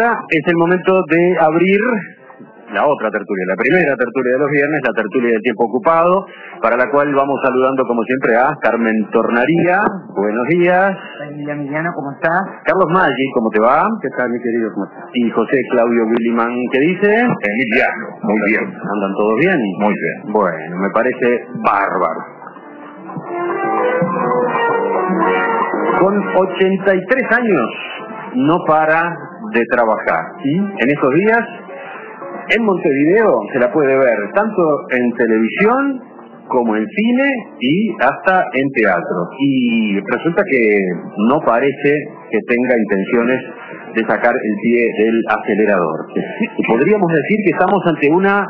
ahora es el momento de abrir la otra tertulia, la primera tertulia de los viernes, la tertulia de tiempo ocupado, para la cual vamos saludando como siempre a Carmen Tornaría. Buenos días. Emilia Emiliano, ¿cómo estás? Carlos Maggi, ¿cómo te va? ¿Qué tal, mi querido? ¿Cómo estás? Y José Claudio Williman, ¿qué dice? Emiliano, muy bien. ¿Andan todos bien? Muy bien. Bueno, me parece bárbaro. Con 83 años no para de trabajar. ¿sí? En estos días, en Montevideo se la puede ver tanto en televisión como en cine y hasta en teatro. Y resulta que no parece que tenga intenciones de sacar el pie del acelerador. Y podríamos decir que estamos ante una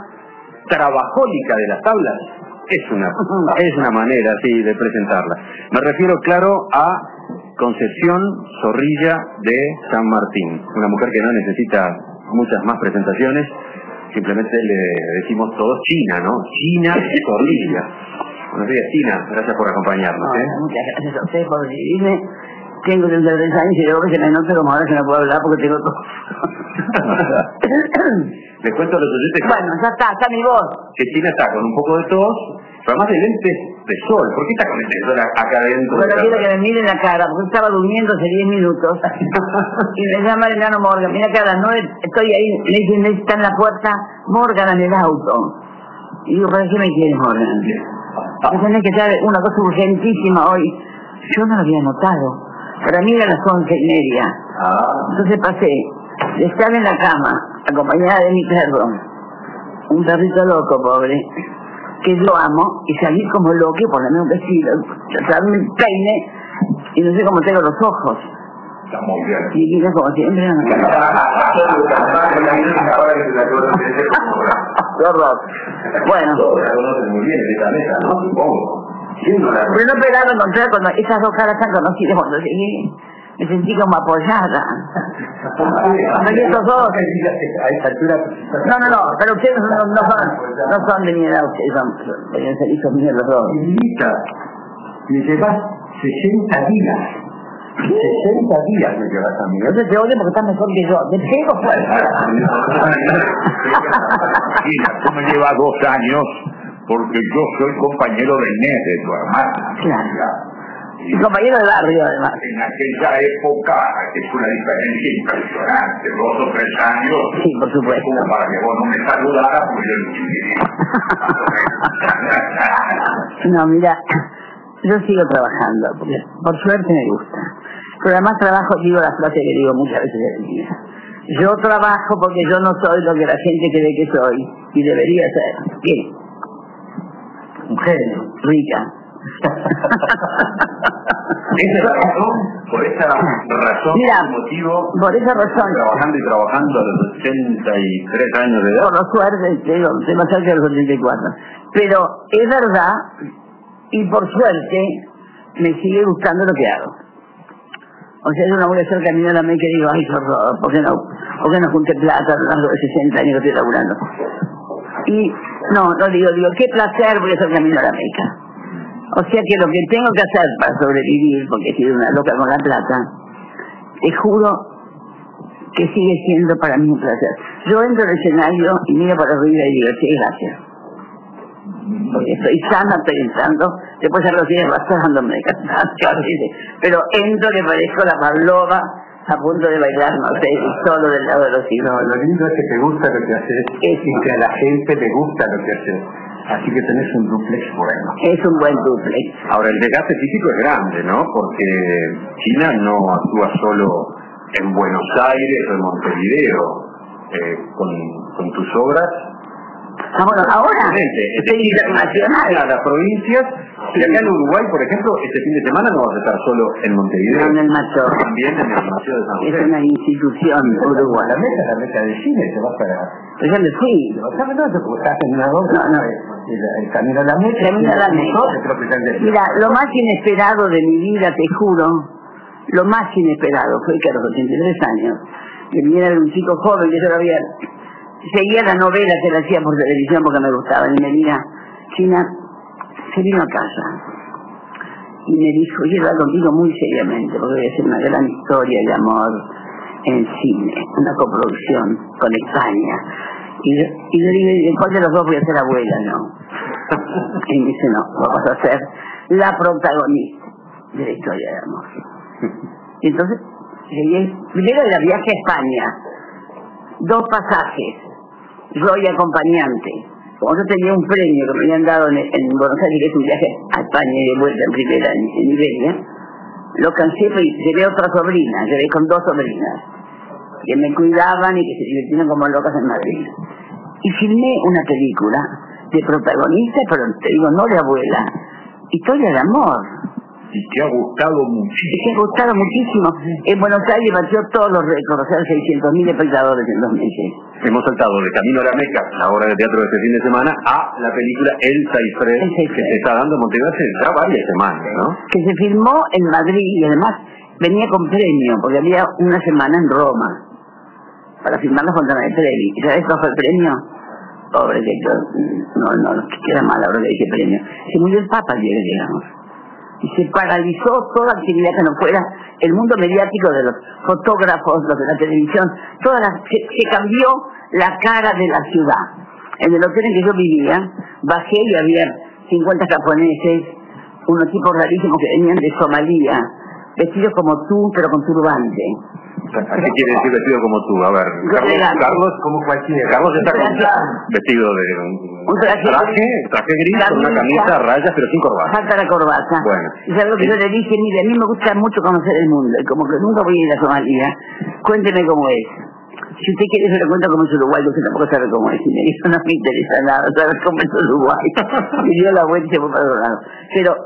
trabajólica de las tablas. Es una, es una manera, sí, de presentarla. Me refiero, claro, a Concepción Zorrilla de San Martín, una mujer que no necesita muchas más presentaciones, simplemente le decimos todos China, ¿no? China Zorrilla. Buenos días, China, gracias por acompañarnos. ¿eh? Muchas gracias a ustedes por recibirme. Tengo 33 años y luego que se me nota como ahora que no puedo hablar porque tengo todo. Les cuento a los oyentes que, bueno, ya está, está mi voz. que China está con un poco de tos, pero además de lentes de sol. ¿Por qué está con lentes de sol acá adentro? Bueno, quiero que me miren la cara, porque estaba durmiendo hace 10 minutos. y me llama el enano Morgan. Mira que a las 9 estoy ahí, le dicen, está en la puerta, Morgan en el auto. Y digo, ¿para qué me quieres, Morgan? Me tenés que traer una cosa urgentísima hoy. Yo no lo había notado. Para mí eran las once y media. Entonces pasé de estar en la cama, acompañada de mi perro, un perrito loco, pobre, que yo amo, y salí como loco ponerme un vestido, tratarme el peine, y no sé cómo tengo los ojos. Está muy bien. Y mira como siempre, no me. Bueno, pero no esperaba encontrar cuando esas dos caras tan conocidas cuando llegué, me sentí como apoyada. Dos. No, no, no, pero ustedes no, no son, no son de mi edad, ustedes son, hijos míos los dos. Me llevas 60 días. 60 días me llevas a mí. Entonces te odio porque estás mejor que yo. Te pego fuerte. Mira, tú me llevas dos años porque yo soy compañero de Inés, de tu hermana. Claro. Y compañero de barrio, además. En aquella época es una diferencia impresionante, dos o tres años. Sí, por supuesto. Como para que vos no me saludaras, porque yo no No, mira, yo sigo trabajando, porque por suerte me gusta. Pero además trabajo, digo la frase que digo muchas veces en mi vida. Yo trabajo porque yo no soy lo que la gente cree que soy, y debería ser. ¿Qué? Mujer, rica. Esa es la razón, por esa razón, Mira, motivo, Por esa razón, Trabajando y trabajando a los 83 años de edad. por la suerte, te digo, estoy más cerca de los 84. Pero es verdad, y por suerte, me sigue gustando lo que hago. O sea, yo no voy a hacer camino a la y digo, ay, horror, ¿por qué no, por qué no junté plata a lo de 60 años que estoy laburando? Y, no, no digo, digo, qué placer voy a hacer camino a la Meca. O sea que lo que tengo que hacer para sobrevivir, porque he sido una loca con la plata, te juro que sigue siendo para mí un placer. Yo entro al escenario y miro para arriba y digo, sí, gracias. Porque estoy sana pensando, después a los días arrastrándome de cansancio, pero entro que parezco la Pavlova a punto de bailar, no sé, solo del lado de los No, hijos. lo lindo es que te gusta lo que haces y que a la gente le gusta lo que haces. Así que tenés un duplex bueno. Es un buen duplex. Ahora, el desgaste físico es grande, ¿no? Porque China no actúa solo en Buenos Aires o en Montevideo eh, con, con tus obras. Ah, bueno, ahora Excelente. estoy internacional. A las provincias. Y acá en Uruguay, por ejemplo, este fin de semana no vas a estar solo en Montevideo. En el macho. También en el Museo de San Es José. una institución La uruguaya. meta, la meta de cine, te vas. Pero ya me fui. a no, No, no. El, el camino a la meta. Camino a la del Mira, lo más inesperado de mi vida, te juro, lo más inesperado fue que a los 83 años me viniera un chico joven que yo lo había, seguía la novela que le hacía por televisión porque me gustaba, y me mira, China, se vino a casa y me dijo, y hablar contigo muy seriamente, porque voy a hacer una gran historia de amor, en cine, una coproducción con España. Y, y yo digo, ¿cuál de los dos voy a ser abuela? No. Y me dice, no, vamos a ser la protagonista de la historia de amor. Y entonces, primero era viaje a España, dos pasajes, Roy acompañante. Como yo tenía un premio que me habían dado en, en Buenos Aires, que un viaje a España y de vuelta en primera en, en Iberia, lo cansé y llevé otra sobrina, llevé con dos sobrinas, que me cuidaban y que se divirtieron como locas en Madrid. Y filmé una película de protagonista, pero te digo, no de abuela, historia de amor. Y te ha gustado muchísimo. Me ha gustado muchísimo. En Buenos Aires batió todos los récords, o sea, 600.000 espectadores en dos meses. Hemos saltado de Camino a la Meca, la obra de teatro de este fin de semana, a la película Elsa y Fred, Elsa y que se está dando en Montevideo hace ya varias semanas, ¿no? Que se filmó en Madrid y además venía con premio, porque había una semana en Roma para filmar la Fontana de Trevi. ¿Y sabes cuál fue el premio? Pobre que yo, no, no, no, que era mal ahora que dije premio. Se murió el Papa ayer, digamos. Y se paralizó toda actividad que no fuera el mundo mediático de los fotógrafos, los de la televisión, toda la, se, se cambió la cara de la ciudad. En el hotel en que yo vivía, bajé y había 50 japoneses, unos tipos rarísimos que venían de Somalia, vestidos como tú, pero con turbante. ¿Qué quiere decir vestido como tú? A ver, Carlos. Carlos como cualquiera. Carlos está con vestido de un Un traje traje, traje gris, con una camisa, rayas, pero sin corbata. Falta la corbata. Bueno. Y es algo que yo le dije, mire, a mí me gusta mucho conocer el mundo, y como que nunca voy a ir a Somalia, cuénteme cómo es. Si usted quiere, se lo cuento cómo es Uruguay, usted tampoco sabe cómo es. Y me dijo, no me interesa nada saber cómo es Uruguay. y dio la vuelta y se fue para otro lado. Pero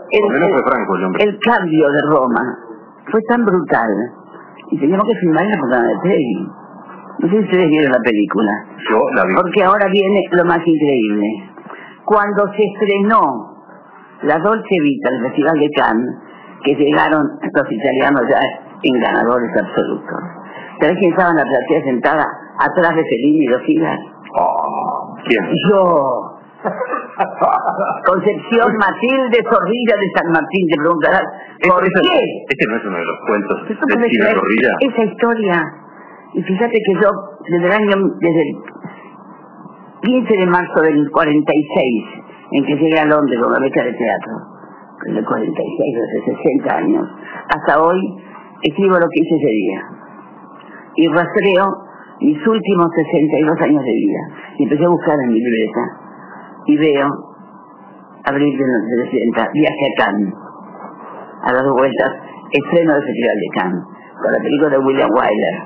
el cambio de Roma fue tan brutal. Y teníamos que filmar en la Fontana de Trevi. No sé si ustedes vieron la película. Yo la vi. Porque ahora viene lo más increíble. Cuando se estrenó la Dolce Vita, el Festival de Cannes, que llegaron los italianos ya en ganadores absolutos. ¿Sabés quién estaba en la platea sentada atrás de Fellini y dos filas? Oh, ¿Quién? Yo. Concepción Matilde Zorrilla de San Martín, te preguntarás, ¿por Ese- qué? Este no es uno de los cuentos de ser Zorrilla. esa historia. Y fíjate que yo, desde el año, desde el 15 de marzo del 46, en que llegué a Londres con la beca de teatro, en el 46, hace 60 años, hasta hoy, escribo lo que hice ese día. Y rastreo mis últimos 62 años de vida. Y empecé a buscar en mi libreta. Y veo, abril de los 60, viaje a Cannes a las dos vueltas, estreno del Festival de Cannes, con la película de William Wyler.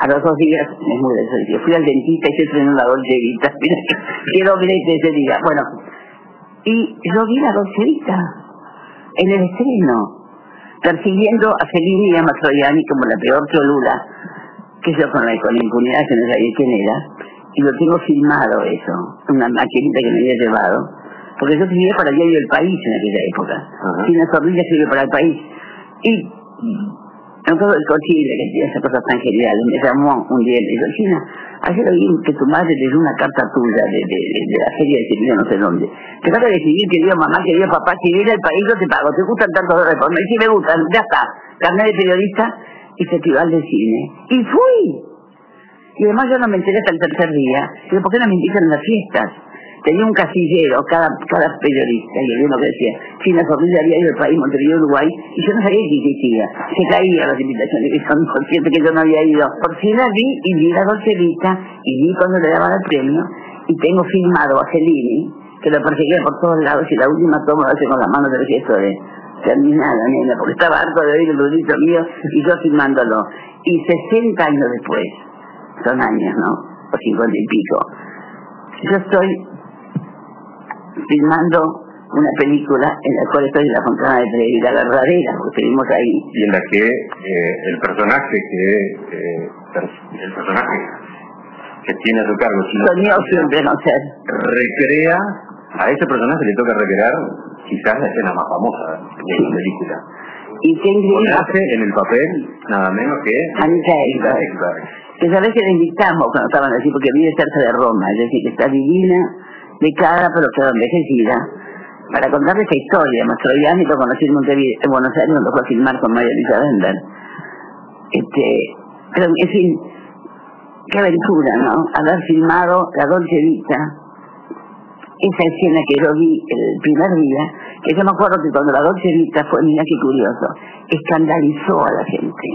A los dos días, es muy gracioso, fui al dentista y se estrenó la Dolce Vita. Quiero ese día. Bueno, y yo vi la Dolce Vita en el estreno, persiguiendo a Fellini y a Mastroianni como la peor cholula, que yo con la impunidad que no sabía quién era, y lo tengo filmado eso, una maquinita que me había llevado, porque yo escribía para el diario El País en aquella época. Ajá. Tina Zorrilla escribe para El País. Y no todo el cochile que tiene esas cosas tan geniales, me llamó un día y me dijo, China, ayer oí que tu madre leyó una carta tuya de, de, de, de la feria de Sevilla, no sé dónde. Te vas a decidir, querido mamá, querido papá, si viene al país yo te pago, te gustan tantos dólares por mes, sí me gustan, ya está, carnet de periodista y festival de cine. Y fui. Y además yo no me enteré hasta el tercer día. Digo, ¿por qué no me invitan las fiestas? Tenía un casillero, cada, cada periodista, y había uno que decía, China había ido al país, Montevideo, Uruguay, y yo no sabía que existía. Se caían las invitaciones, que son conscientes que yo no había ido. Por fin la vi, y vi la Dolce Vita, y vi cuando le daban el premio, y tengo filmado a Fellini, que lo perseguía por todos lados, y la última toma lo hace con la mano del gesto de terminada, nena, porque estaba harto de oír el rudito mío, y yo filmándolo. Y 60 años después, son años, ¿no? O 50 y pico. Yo estoy filmando una película en la cual estoy en la Fontana de Trevi, la verdadera, porque estuvimos ahí. y en la que eh, el personaje que eh, el personaje que tiene a su cargo Soñó siempre no ser. recrea a ese personaje le toca recrear quizás la escena más famosa de la película Y qué increíble. Conace en el papel nada menos que Anita Ekberg. Que sabes que la invitamos cuando estaban así, porque vive cerca de Roma, es decir, que está divina, de cara, pero quedó envejecida, para contarle esta historia. Mastroianni lo conocí en Montevideo, en Buenos Aires, cuando fue a filmar con María Luisa Bender. Este, Pero, en fin, qué aventura, ¿no? Haber filmado La Dolce Vita, esa escena que yo vi el primer día, que yo me acuerdo que cuando La Dolce Vita fue, mira qué curioso, escandalizó a la gente.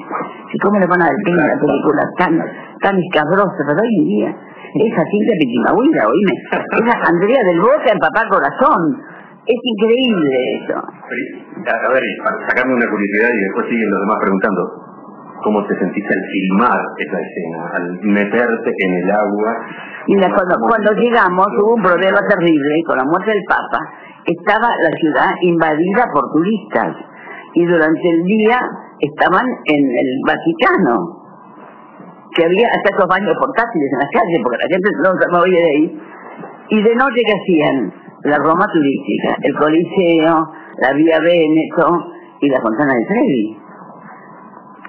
¿Y cómo le van a dar pena a la película tan, tan escabrosa? Pero hoy en día, esa cinta Pichimahuida, oíme, esa Andrea del Boca en Papá Corazón, es increíble eso. A ver, para sacarme una curiosidad y después siguen los demás preguntando, ¿cómo te sentiste al filmar esa escena, al meterte en el agua? Mira, cuando, cuando llegamos hubo un problema terrible con la muerte del Papa. Estaba la ciudad invadida por turistas y durante el día estaban en el Vaticano, que había hasta esos baños portátiles en las calles, porque la gente no se movía de ahí. Y de noche, ¿qué hacían? La Roma turística, el Coliseo, la Vía Veneto y la Fontana de Trevi.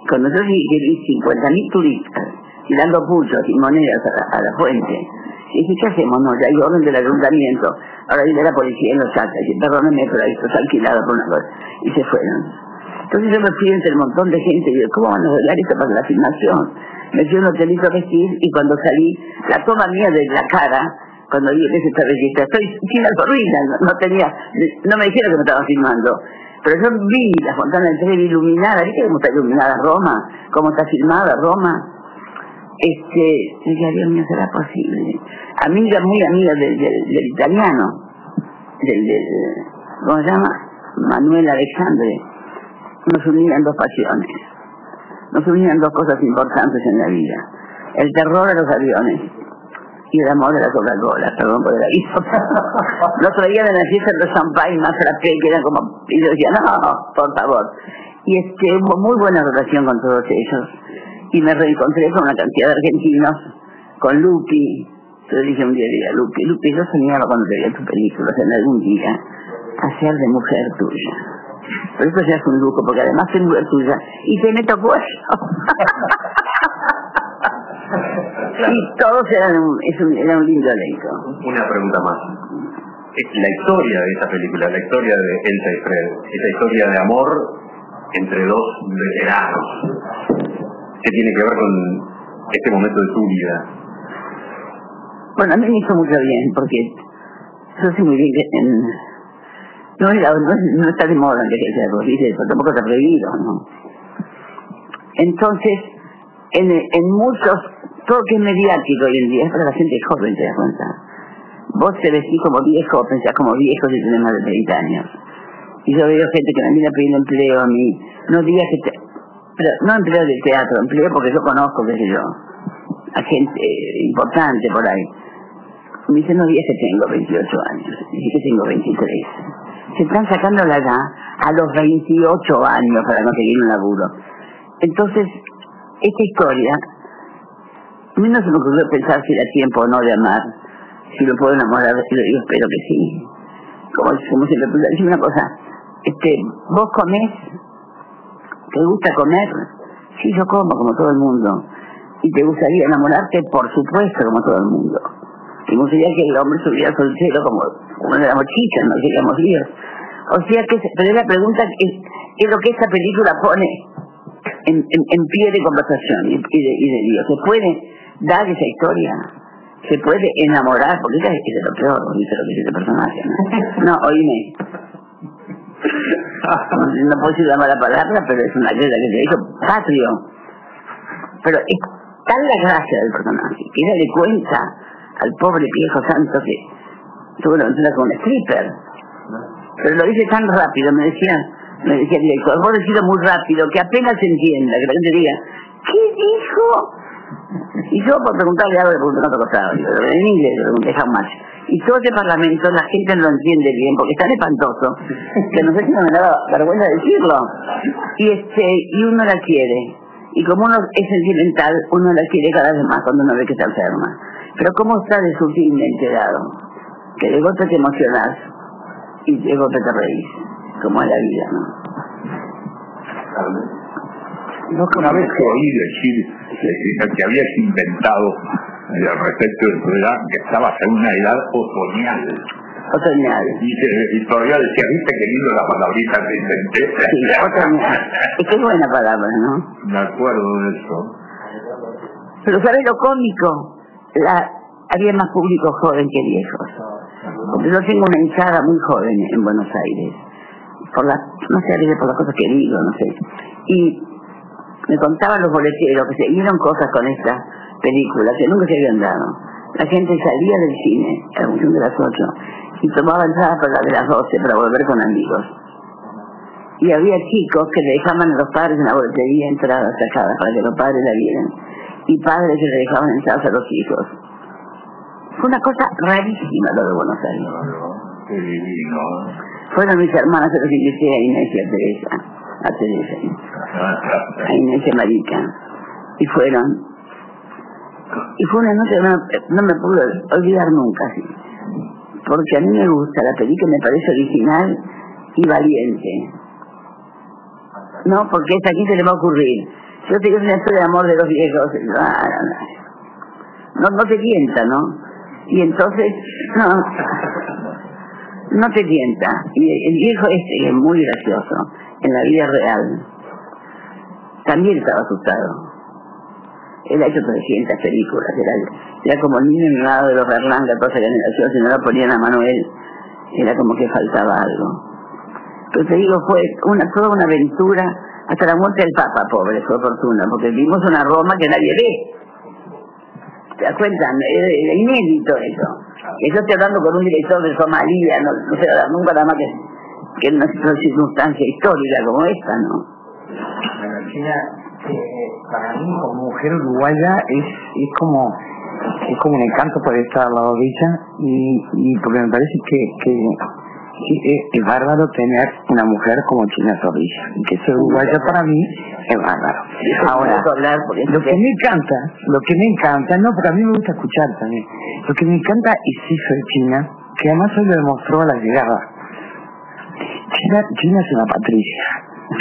Yo vi, vi 50.000 turistas tirando puchos y monedas a la, a la fuente, y dije, ¿qué hacemos? No, ya hay orden del ayuntamiento. Ahora viene la policía y los saca. Y dice, perdóneme, pero esto está alquilado por una cosa. Y se fueron. Entonces yo me fui entre el montón de gente y digo, ¿cómo van a arreglar esto para la filmación? Me fui a un hotelito a vestir y cuando salí, la toma mía de la cara, cuando vi que se estaba registrada, estoy sin la ruina, no, no tenía, no me dijeron que me estaban filmando. Pero yo vi la fontana de Trevi iluminada, ¿viste cómo está iluminada Roma? ¿Cómo está filmada Roma? Este, dije, Dios mío, será posible. Amiga, muy amiga del, del, del italiano, del, del, ¿cómo se llama? Manuel Alexandre. Nos unían dos pasiones. Nos unían dos cosas importantes en la vida. El terror de los aviones y el amor de la Coca-Cola, perdón por el aviso. Nos traían en la fiesta de champán más frappé, que eran como... Y yo decía, no, por favor. Y este, hubo muy buena relación con todos ellos. Y me reencontré con una cantidad de argentinos, con Lupi. Yo le dije un día, día Lupi, Lupi, yo soñaba cuando veía tus películas en algún día, hacer de mujer tuya. Por eso ya es un lujo, porque además soy mujer tuya y te meto cuello. y todos eran un, es un, era un lindo elenco. Una pregunta más. La historia de esa película, la historia de Elsa y Fred, esa historia de amor entre dos veteranos, que tiene que ver con este momento de tu vida. Bueno, a mí me hizo mucho bien, porque yo sé muy bien que en, no, era, no, no, está de moda que sea pero tampoco está prohibido, ¿no? Entonces, en, en muchos, todo que es mediático hoy en día es para la gente joven, te das cuenta. Vos te vestís como viejo, pensás como viejo si tenés más de 30 años. Y yo veo gente que me viene pidiendo empleo a mí. No digas que te, pero no empleo de teatro, empleo porque yo conozco, qué sé yo, a gente eh, importante por ahí. Me dicen, no digas que tengo 28 años, dice que tengo 23 se están sacando la edad a los 28 años para conseguir un laburo. Entonces, esta historia, a mí no se me ocurrió pensar si era tiempo o no de amar, si lo puedo enamorar, y yo espero que sí. Como, como siempre, decir una cosa, este, vos comés, ¿te gusta comer? Sí, yo como como todo el mundo. ¿Y te gustaría enamorarte? Por supuesto, como todo el mundo. Y me gustaría que el hombre subiera soltero como, como éramos chicas, no llegamos líos. O sea que, pero la pregunta es, es lo que esta película pone en, en, en pie de conversación y, de, y de Dios. ¿Se puede dar esa historia? ¿Se puede enamorar? Porque esa es de lo peor, dice lo que dice este personaje. No, no oíme. No puedo decir la mala palabra, pero es una guerra que se hizo patrio. Pero es tal la gracia del personaje que ella le cuenta al pobre viejo santo que tuvo una aventura con un stripper. Pero lo dice tan rápido, me decía, me decía director, vos decís muy rápido, que apenas entienda, que la gente diga, ¿qué dijo? Y yo por preguntarle algo le pregunté otra cosa, en inglés le pregunté how much. Y todo este parlamento la gente no lo entiende bien porque es tan espantoso que no sé si no me daba vergüenza decirlo. Y este, y uno la quiere. Y como uno es sentimental, uno la quiere cada vez más cuando uno ve que está enferma. Pero cómo está de sutilmente dado, que de golpe te emocionas y de golpe te reís, como es la vida, ¿no? No, una vez que oí decir que habías inventado al respecto del programa que estabas en una edad otoñal. Otoñal. Y, y todavía decía, viste qué lindo la palabrita que inventé. Sí, otoñal. Es que es buena palabra, ¿no? Me acuerdo de eso. Pero ¿sabes lo cómico? La, había más público joven que viejos. Porque yo tengo una hinchada muy joven en Buenos Aires. Por la, no sé, por las cosas que digo, no sé. Y me contaban los boleteros que se vieron cosas con esta película que nunca se habían dado. La gente salía del cine a la función de las 8 y tomaba entradas para la de las 12 para volver con amigos. Y había chicos que le dejaban a los padres en la boletería entradas sacadas para que los padres la vieran. Y padres que le dejaban entradas a los hijos. Fue una cosa rarísima lo de Buenos Aires. Divino. Fueron mis hermanas, se los a Inés y a Teresa, a Teresa, a Inés y a Marica. Y fueron. Y fue una noche no, no me pude olvidar nunca, sí. Porque a mí me gusta la película, me parece original y valiente. No, porque esta aquí se le va a ocurrir. Yo te digo una historia de amor de los viejos. No, no te tienta, ¿no? Y entonces, no, no te tienta. Y el viejo este, es muy gracioso, en la vida real, también estaba asustado. Él ha hecho 300 películas, era, era como el niño mimado de los Berlán, la cosa generación, si no la ponían a Manuel, era como que faltaba algo. Pero te digo, fue una, toda una aventura, hasta la muerte del Papa, pobre, fue fortuna, porque vimos una Roma que nadie ve. ¿Te das cuenta? Es inédito eso. Yo estoy hablando con un director de Somalia, no, no sé nunca nada más que, que en una circunstancia histórica como esta, ¿no? Bueno, China, eh, para mí como mujer uruguaya es, es como es como un encanto poder estar al lado de ella y, y porque me parece que, que, es, es bárbaro tener una mujer como China Zorrilla y que ser uruguaya para mí es bárbaro. Ahora, lo que me encanta, lo que me encanta, no, porque a mí me gusta escuchar también, lo que me encanta es eso de China, que además hoy lo demostró a la llegada. China, China es una patricia.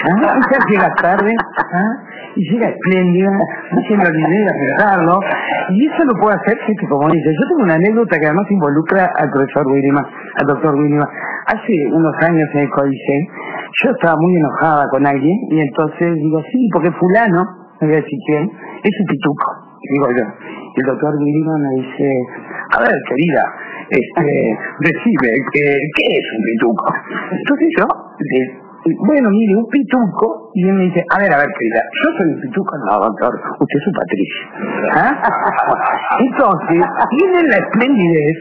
¿Ah? Llega tarde ¿ah? y llega espléndida, se me olvidé de acercarlo. Y eso lo puede hacer gente como dice. Yo tengo una anécdota que además involucra al profesor Willima, al doctor Willima. Hace unos años en el Códice, yo estaba muy enojada con alguien y entonces digo, sí, porque fulano, no voy a decir quién, es un pituco, digo yo. Y el doctor Willima me dice, a ver, querida, este, decime, ¿qué, es un pituco? Entonces yo, bueno, mire, un pituco, y él me dice, a ver, a ver, querida, yo soy un pituco, no, doctor, usted es un patricio. ¿Ah? Entonces, tiene la esplendidez.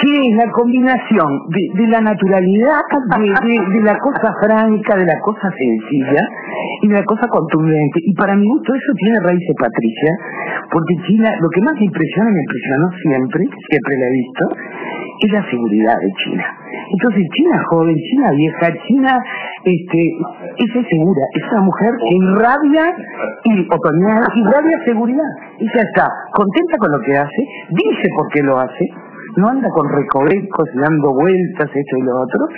Que es la combinación de, de la naturalidad, de, la cosa franca, de la cosa sencilla, y de la cosa contundente. Y para mi gusto eso tiene raíces patricia, porque China, lo que más me impresiona, me impresionó siempre, siempre la he visto, es la seguridad de China. Entonces, China joven, China vieja, China este, es segura, es una mujer que irradia y otoñal, irradia seguridad. Ella está contenta con lo que hace, dice por qué lo hace, no anda con recovecos y dando vueltas, esto y lo otro.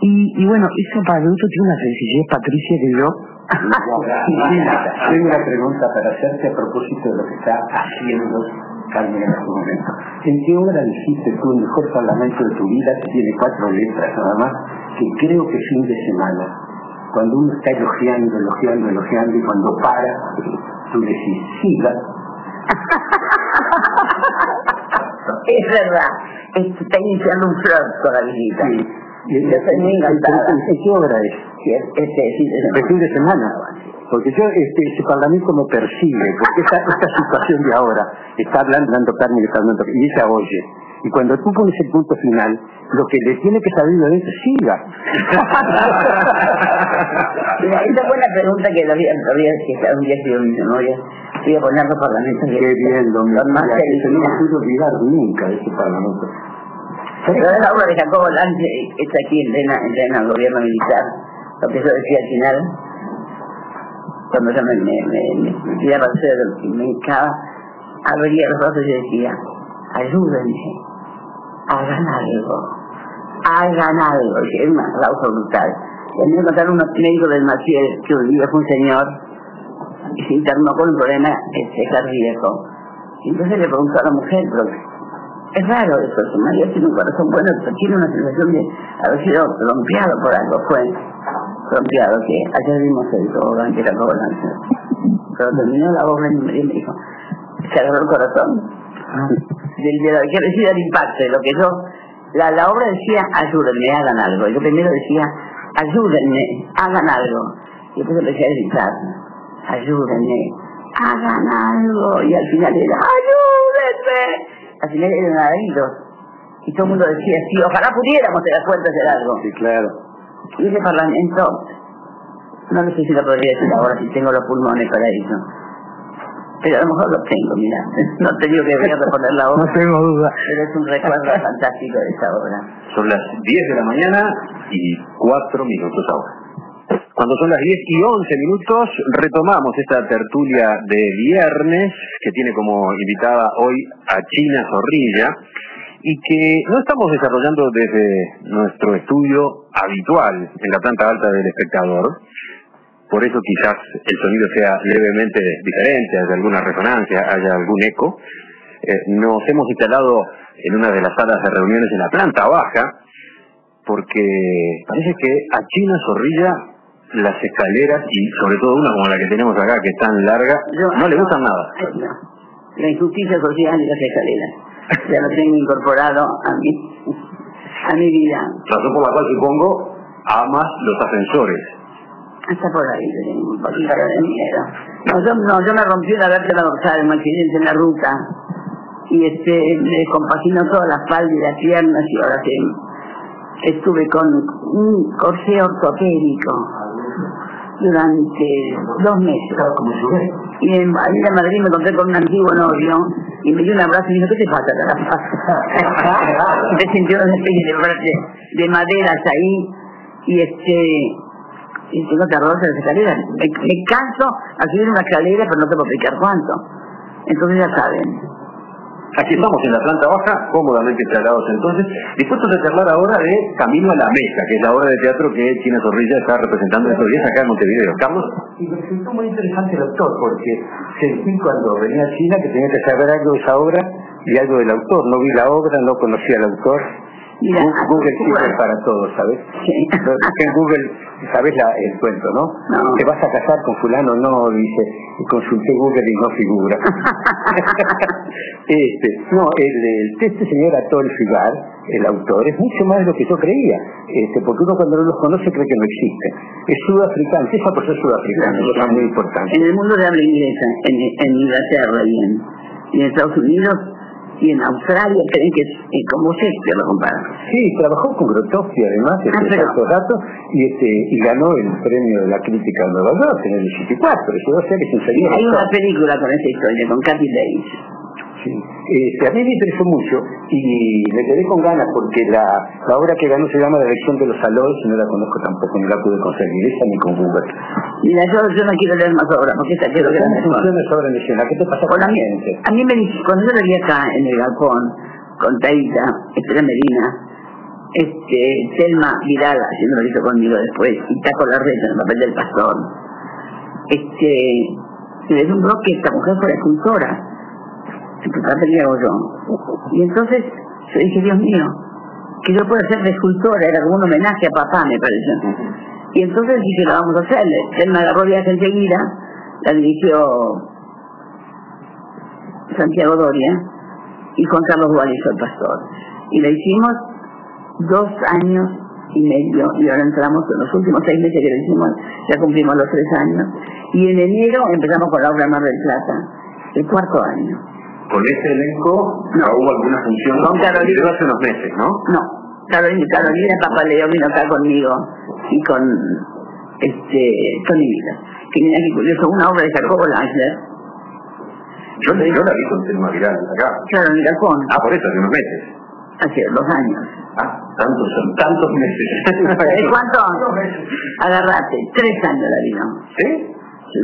Y, y bueno, para adulto tiene una sencillez, Patricia, que yo... Tengo una pregunta para hacerte a propósito de lo que está haciendo Carmen en este momento. ¿En qué obra dijiste tú el mejor parlamento de tu vida, que tiene cuatro letras nada más, que creo que fin de semana? Cuando uno está elogiando, elogiando, elogiando, y cuando para, tú decís, siga. Es verdad, está iniciando un flor visita. Y- Yo estoy muy encantada. ¿En qué obra es? Sí, es- este, sí, es- de fin de semana. Porque yo, este, ese parlamento me persigue, porque esta, esta situación de ahora, está hablando, hablando Carmen, está hablando, y ella oye. Y cuando tú pones el punto final, lo que le tiene que salir de dentro, siga. Mira, esa fue la pregunta que lo había, lo había un día escribió mi memoria. Voy a poner los parlamentos. Qué bien, don Miguel, que no me pude olvidar nunca de ese parlamento. Pero la obra de Jacobo está aquí en plena, en plena gobierno militar. Lo que yo decía al final, cuando yo me, me, me, me fui a Barcelona, me hincaba, abría los brazos y decía, ayúdenme, hagan algo, hagan algo. Y era un aplauso brutal. Y a mí me contaron unos médicos del Maciel que un día fue un señor y se internó con un problema este, cardíaco. Y entonces le preguntó a la mujer, pero es raro eso, su María tiene un corazón bueno, pero tiene una sensación de haber sido golpeado por algo. Fue, que ayer vimos el tobogán que era Cobalanza. Pero terminó la obra y me dijo, se agarró el corazón. Del, de lo que el impacto, de lo que yo, la, la obra decía, ayúdenme, hagan algo. Yo primero decía, ayúdenme, hagan algo. Y después empecé a gritar, ayúdenme, hagan algo. Y al final era, ayúdenme. Al final eran ladridos. Y todo el mundo decía, sí, ojalá pudiéramos te das cuenta de hacer algo. Sí, claro. Y ese parlamento, no sé si lo podría decir ahora, si tengo los pulmones para eso. Pero a lo mejor los tengo, mira. No te digo que voy a reponer la obra, No tengo duda. pero es un recuerdo fantástico de esa obra. Son las 10 de la mañana y 4 minutos ahora. Cuando son las 10 y 11 minutos, retomamos esta tertulia de viernes que tiene como invitada hoy a China Zorrilla y que no estamos desarrollando desde nuestro estudio habitual en la planta alta del espectador. Por eso quizás el sonido sea levemente diferente, haya alguna resonancia, haya algún eco. Eh, nos hemos instalado en una de las salas de reuniones en la planta baja, porque parece que a China Zorrilla las escaleras y sobre todo una como la que tenemos acá que es tan larga no le gustan nada. La injusticia social y las escaleras. Ya lo tengo incorporado a mi, a mi vida. Razón por la cual supongo amas los ascensores. Hasta por ahí tengo un poquito de miedo. No, yo, no, yo me rompí una vértebra dorsal en un accidente en la ruta y este me descompaginó toda la espalda y las piernas y ahora que estuve con un corsé ortopédico durante dos meses. Y en, ahí en Madrid me encontré con un antiguo novio y me dio un abrazo y me dijo, ¿qué te pasa, me sintió una especie de, de, de maderas ahí y este y tengo terror de las escaleras. Me, me canso a subir una escalera, pero no te puedo explicar cuánto. Entonces ya saben. Aquí estamos en la planta baja, cómodamente instalados entonces, dispuestos a charlar ahora de Camino a la Mesa, que es la obra de teatro que China Zorrilla está representando estos días acá en Montevideo. Carlos, Y me resultó muy interesante el autor, porque sentí cuando venía a China que tenía que saber algo de esa obra y algo del autor. No vi la obra, no conocía al autor. Mira, Google sirve para todo, ¿sabes? Sí. En Google, ¿sabes la, el cuento, no? No. ¿Te vas a casar con fulano? No, dice, consulté Google y no figura. este, no, el, el, este señor Atol Figar, el autor, es mucho más de lo que yo creía, este, porque uno cuando no los conoce cree que no existen. Es sudafricano, empieza por ser sudafricano, eso es muy importante. En el mundo de habla inglesa, en, en Inglaterra y en, y en Estados Unidos y en Australia, creen que es eh, como Shakespeare lo comparan. Sí, trabajó con Grotowski además, Ah, este, pero- y, este, y ganó el premio de la crítica de Nueva York en el 84, eso o sea que señor Hay una película con esa historia, con Kathy Bates. Sí. Este, a mí me interesó mucho y me quedé con ganas porque la, la obra que ganó se llama La elección de los aloes y no la conozco tampoco, no la pude conseguir, esa ni con Google. Mira, yo, yo no quiero leer más obras porque esta quiero que la ¿Cómo mejor. funciona esa obra en escena? ¿Qué te pasa con la gente? a mí me dice, cuando yo la vi acá en el galpón, con Taita, Estela Medina, este, Selma Vidal, haciendo lo que hizo conmigo después, y Taco Larreta en el papel del pastor, este, se deslumbró que esta mujer fuera escultora, el papel que hago yo. Y entonces yo dije, Dios mío, que yo pueda ser de escultora, era como un homenaje a papá, me pareció. Y entonces dije, lo vamos a hacer. Él me agarró viaje enseguida, la dirigió Santiago Doria y Juan Carlos Dual hizo el pastor. Y la hicimos dos años y medio y ahora entramos en los últimos seis meses que lo hicimos, ya cumplimos los tres años. Y en enero empezamos con la obra Mar del Plata, el cuarto año. Con este elenco No. ¿no hubo alguna función Con Carolina. Hace unos meses, ¿no? No, Carolina, Carolina Papaleo vino acá conmigo y con este Tony Vila. Que mira que curioso, una obra de Jacobo Langer, Yo, yo la vi con Selma Viral acá. claro, en el Ah, por eso, hace unos meses. hace dos años. Ah, tantos, son tantos meses. ¿Sabes cuánto? Agarrate, tres años la vino. ¿Sí?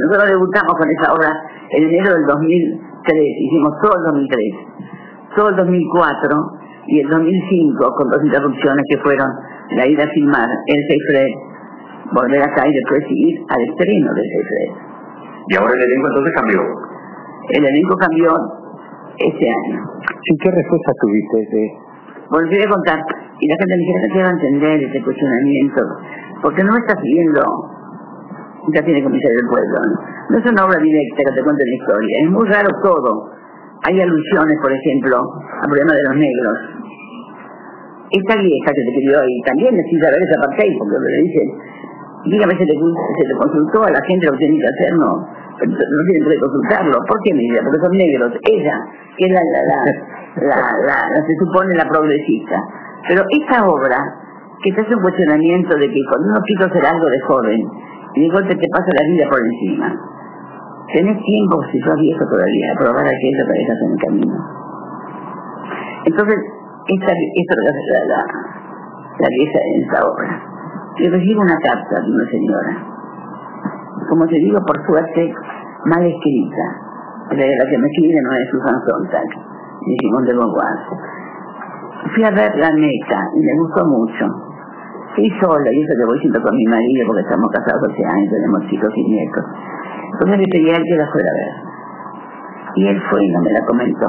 Nosotros debutamos con esa obra en enero del 2003, hicimos todo el 2003, todo el 2004 y el 2005 con dos interrupciones que fueron la ida a filmar el Seifred, volver acá y después ir al estreno del Seifred. Y ahora el elenco entonces cambió. El elenco cambió ese año. Sí, ¿qué respuesta tuviste? De... Volví a contar y la gente me dijera que va a entender ese cuestionamiento porque no está siguiendo, ya tiene comisario del pueblo, ¿no? es una obra directa que te cuente la historia, es muy raro todo. Hay alusiones, por ejemplo, al problema de los negros. Esta vieja que te pidió ahí también necesita ver esa parte porque le dicen, dígame, se le, se le consultó a la gente lo que tiene que hacer, no, no tienen que consultarlo. ¿Por qué dice? Porque son negros. Ella, que es la, la, la, la, se supone la progresista. Pero esta obra, que te hace un cuestionamiento de que cuando uno quiso hacer algo de joven, y de golpe te pasa la vida por encima, tenés tiempo, si sos viejo todavía, a probar aquello que dejas en el camino. Entonces, esta, esta es la, la, la en esta obra. Y recibo una carta de una señora, como te digo, por suerte, mal escrita. La que me escribe no es Susan Sontag, ni Simón de Beauvoir. Fui a ver la meta y me gustó mucho. Fui sola, y eso que voy siendo con mi marido, porque estamos casados hace años, tenemos chicos y nietos. Entonces le pedí a él que la fuera a ver. Y él fue y no me la comentó.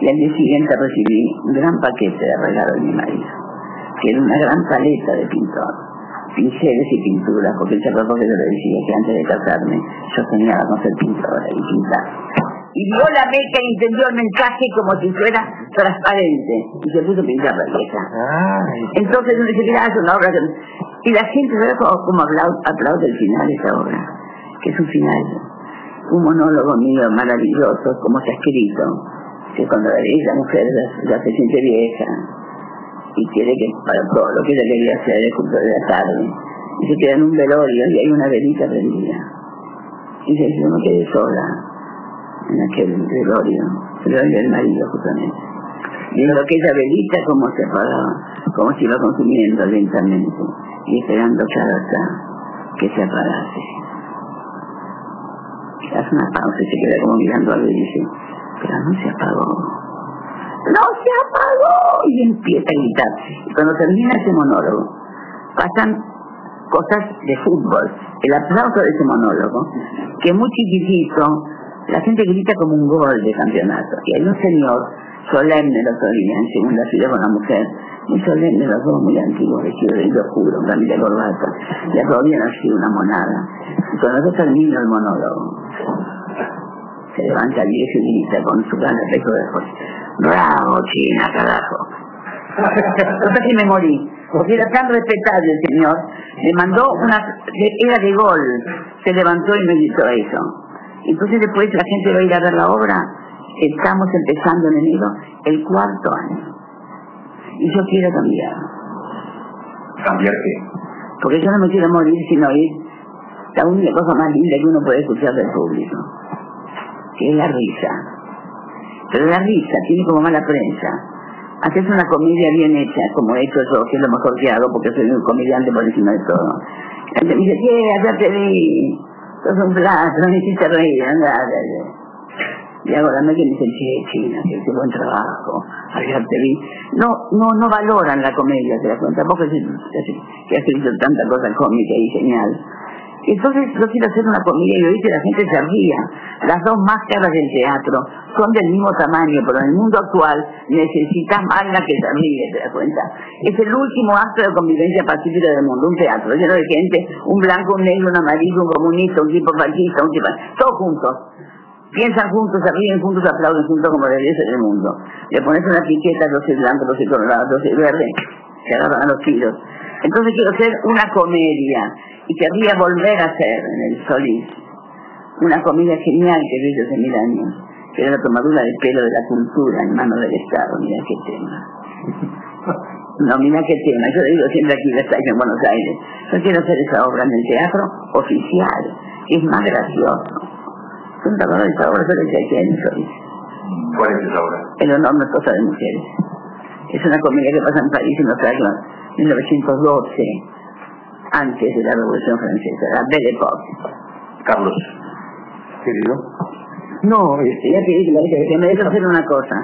Y al día siguiente recibí un gran paquete de regalo de mi marido, que era una gran paleta de pintor pinceles y pinturas, porque se acuerdo que yo le decía que antes de casarme yo soñaba con ser pintora y pintar. Y vio la meca y entendió el mensaje como si fuera transparente. Y se puso a pintar la vieja. Entonces uno dice, mira, es una obra que... Y la gente, ¿sabes cómo aplaude, aplaude el final de esa obra? Que es un final, un monólogo mío maravilloso, como se ha escrito, que cuando la, la mujer ya se siente vieja, y quiere que para todo lo que ella quería hacer es culto de la tarde y se queda en un velorio y hay una velita prendida y dice yo me quedé sola en aquel velorio el velorio del marido justamente. Viendo aquella velita como se apagaba como se iba consumiendo lentamente y esperando cada que se apagase. Hace una pausa y se queda como mirando algo y dice pero no se apagó no se apagó y empieza a gritar. Y cuando termina ese monólogo, pasan cosas de fútbol, el aplauso de ese monólogo, que muy chiquitito, la gente grita como un gol de campeonato. Y hay un señor solemne los oía en segunda fila con la mujer, muy solemne los dos muy antiguos, vestido de oscuro, con camisa de corbata, y aplaudían así una monada. Y cuando se termina el monólogo, se levanta el viejo y grita con su gran efecto de fuerza. Bravo, China, carajo. Si me morí, porque era tan respetable el señor. Le mandó una, era de gol, se levantó y me gritó eso. Entonces después la gente va a ir a ver la obra, estamos empezando en enero, el cuarto año. Y yo quiero cambiar. ¿Cambiar qué? Porque yo no me quiero morir sino ir la única cosa más linda que uno puede escuchar del público, que es la risa pero la risa tiene como mala prensa. Haces una comedia bien hecha, como he hecho yo, que es lo mejor que hago, porque soy un comediante por encima de todo. La gente me dice, yeah, ya te vi, sos un plato, no me hiciste reír, anda, y media y me dicen, che, China, que hace buen trabajo, ayer te vi. No, no, no valoran la comedia, te das cuenta, es que has escrito tanta cosa cómica y genial. Entonces yo quiero hacer una comedia y oí que la gente se ría. Las dos máscaras del teatro son del mismo tamaño, pero en el mundo actual necesitas más que se ríe, ¿te das cuenta? Es el último acto de convivencia pacífica del mundo, un teatro lleno de gente, un blanco, un negro, un amarillo, un comunista, un tipo fascista, un tipo... Todos juntos. Piensan juntos, se ríen juntos, aplauden juntos como debería ser el mundo. Le pones una etiqueta, yo soy blanco, yo soy colorado, yo soy verde, se agarran a los tiros. Entonces quiero hacer una comedia y querría volver a hacer en el Solís una comedia genial que vi hace mil años, que era la tomadura de pelo de la cultura en manos del Estado. Mira qué tema. No, mira qué tema. Yo digo siempre aquí en en Buenos Aires. Yo quiero hacer esa obra en el teatro oficial, que es más gracioso. De esa obra, yo en el Solís. ¿Cuál es esa obra? El honor no es cosa de mujeres. Es una comedia que pasa en París en los años 1912 antes de la Revolución Francesa, la Belle Époque. Carlos. Querido. No, este, ya te dije que me dejas hacer una cosa.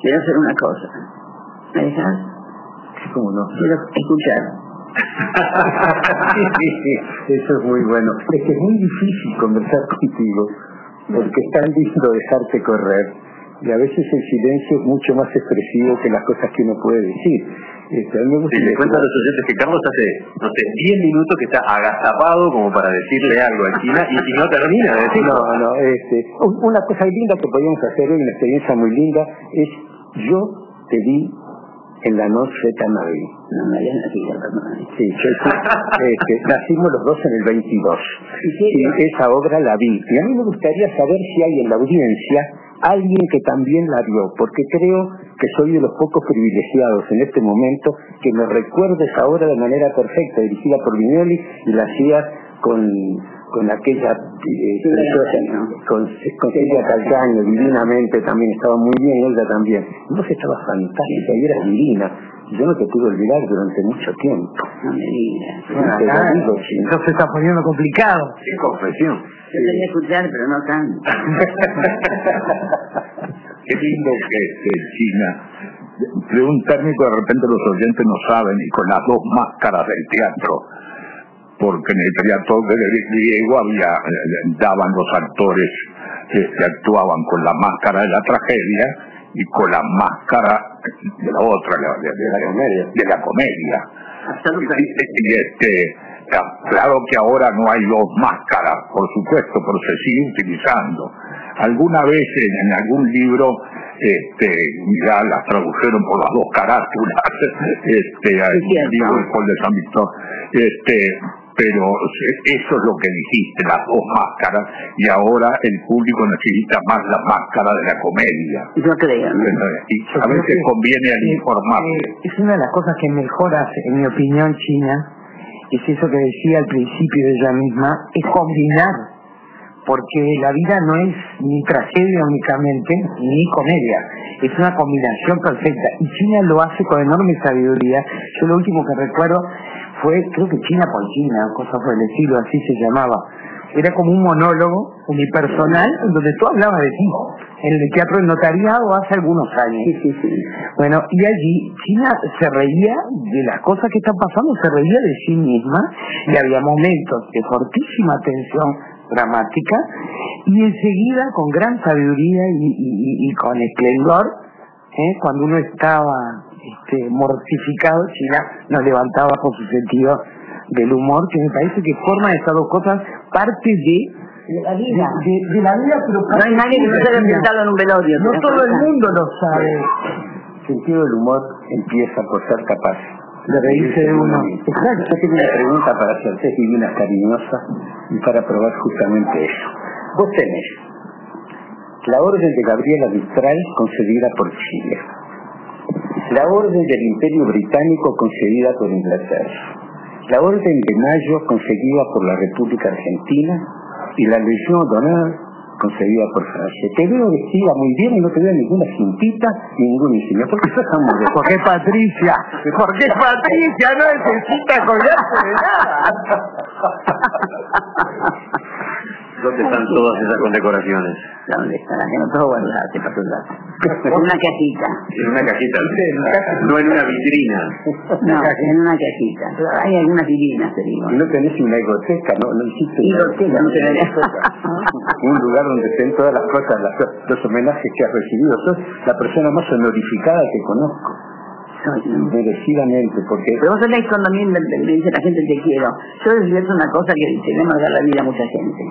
Quiero hacer una cosa. ¿Me dejas? ¿Cómo no? Quiero escuchar. Eso es muy bueno. Es que es muy difícil conversar contigo porque es tan lindo dejarte correr y a veces el silencio es mucho más expresivo que las cosas que uno puede decir. A mí me gusta Sí, le cuento a los oyentes que Carlos hace, no sé, 10 minutos que está agazapado como para decirle algo a China y, y no termina de decirlo. No, no, este, un- una cosa linda que podíamos hacer hoy, una experiencia muy linda, es yo te vi en la noche tan Madrid. No me habías nacido, perdón. Sí, yo sí, este, nacimos los dos en el 22. Y esa obra la vi. Y a mí me gustaría saber si hay en la audiencia alguien que también la vio, porque creo que soy de los pocos privilegiados en este momento que me recuerda esa obra de manera perfecta, dirigida por Vignoli y la hacía con, con aquella eh, con, con Celia Calcaño, divinamente también, estaba muy bien, ella también. Vos estabas fantástica y eras divina. Yo no te pude olvidar durante mucho tiempo. No me digas. Bueno, Te lo acá, digo, sí. esto se está poniendo complicado. Qué confesión. Yo quería escuchar, pero no tanto. Qué lindo que es eh, China. De un técnico de repente los oyentes no saben y con las dos máscaras del teatro, porque en el teatro griego había, eh, daban los actores que actuaban con la máscara de la tragedia y con la máscara de la otra, la- de, de la comedia. De la comedia. Y este, claro que ahora no hay dos máscaras, por supuesto, pero se sigue utilizando. Alguna vez en, en algún libro, este, ya las tradujeron por las dos carátulas, este, un libro de San Víctor, este, pero eso es lo que dijiste, las dos máscaras, y ahora el público necesita más la máscara de la comedia. Yo creo. ¿no? Y a veces conviene al informarle. eh, es una de las cosas que mejor hace, en mi opinión, China, es eso que decía al principio de ella misma, es combinar, porque la vida no es ni tragedia únicamente, ni comedia, es una combinación perfecta, y China lo hace con enorme sabiduría. Yo lo último que recuerdo fue, creo que China por China, cosa por el estilo, así se llamaba. Era como un monólogo unipersonal en donde tú hablabas de ti, en el Teatro del Notariado hace algunos años. Sí, sí, sí. Bueno, y allí China se reía de las cosas que están pasando, se reía de sí misma y había momentos de fortísima tensión dramática y enseguida con gran sabiduría y, y- y- y con esplendor, ¿eh? cuando uno estaba este, mortificado, China nos levantaba con su sentido del humor, que me parece que forma esas dos cosas parte de, De la vida. de- de la vida, pero No hay nadie que no se haya China. sentado en un velorio. No ¿te das todo el mundo lo sabe. El sentido del humor empieza por ser capaz De reírse de uno. Exacto. Yo tengo una pregunta para hacerte, divina, cariñosa, y para probar justamente eso. Vos tenés la orden de Gabriela Mistral concedida por Chile, la orden del Imperio Británico concedida por Inglaterra, la orden de Mayo concedida por la República Argentina y la Legión d'Honneur concedida por Francia. Te veo vestida muy bien y no te veo ninguna cintita ni ninguna insignia. ¿Por qué sos tan modesta? Porque Patricia, porque Patricia, no necesita colgarse de nada. ¿Dónde están todas esas condecoraciones? ¿Dónde están? Las tengo todo guardadas, te paso el dato. En una cajita. En una cajita, no en una vitrina. No, en una cajita. Hay algunas divinas, te digo. Y no tenés una egoteca, no, no hiciste Y una goteca, no tenés. un lugar donde estén todas las cosas, las- los homenajes que has recibido. Sos la persona más honorificada que conozco, merecidamente, porque Pero vos sabés cuando a mí me, me dice la gente te quiero, yo descubierto una cosa que tenemos que dar la vida a mucha gente.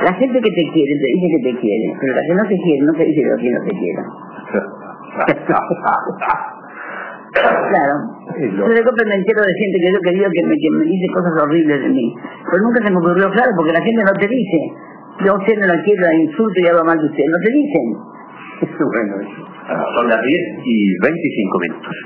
La gente que te quiere te dice que te quiere, pero la que no te quiere no te dice que no te quiero. Claro. Yo lo- de golpe me entero de gente que yo querido que me, que me dice cosas horribles de mí. Pero nunca se me ocurrió, claro, porque la gente no te dice. Yo a usted no la quiero, la insulto y hablo mal de usted. No te dicen. bueno, eso. Son las 10 y 25 minutos.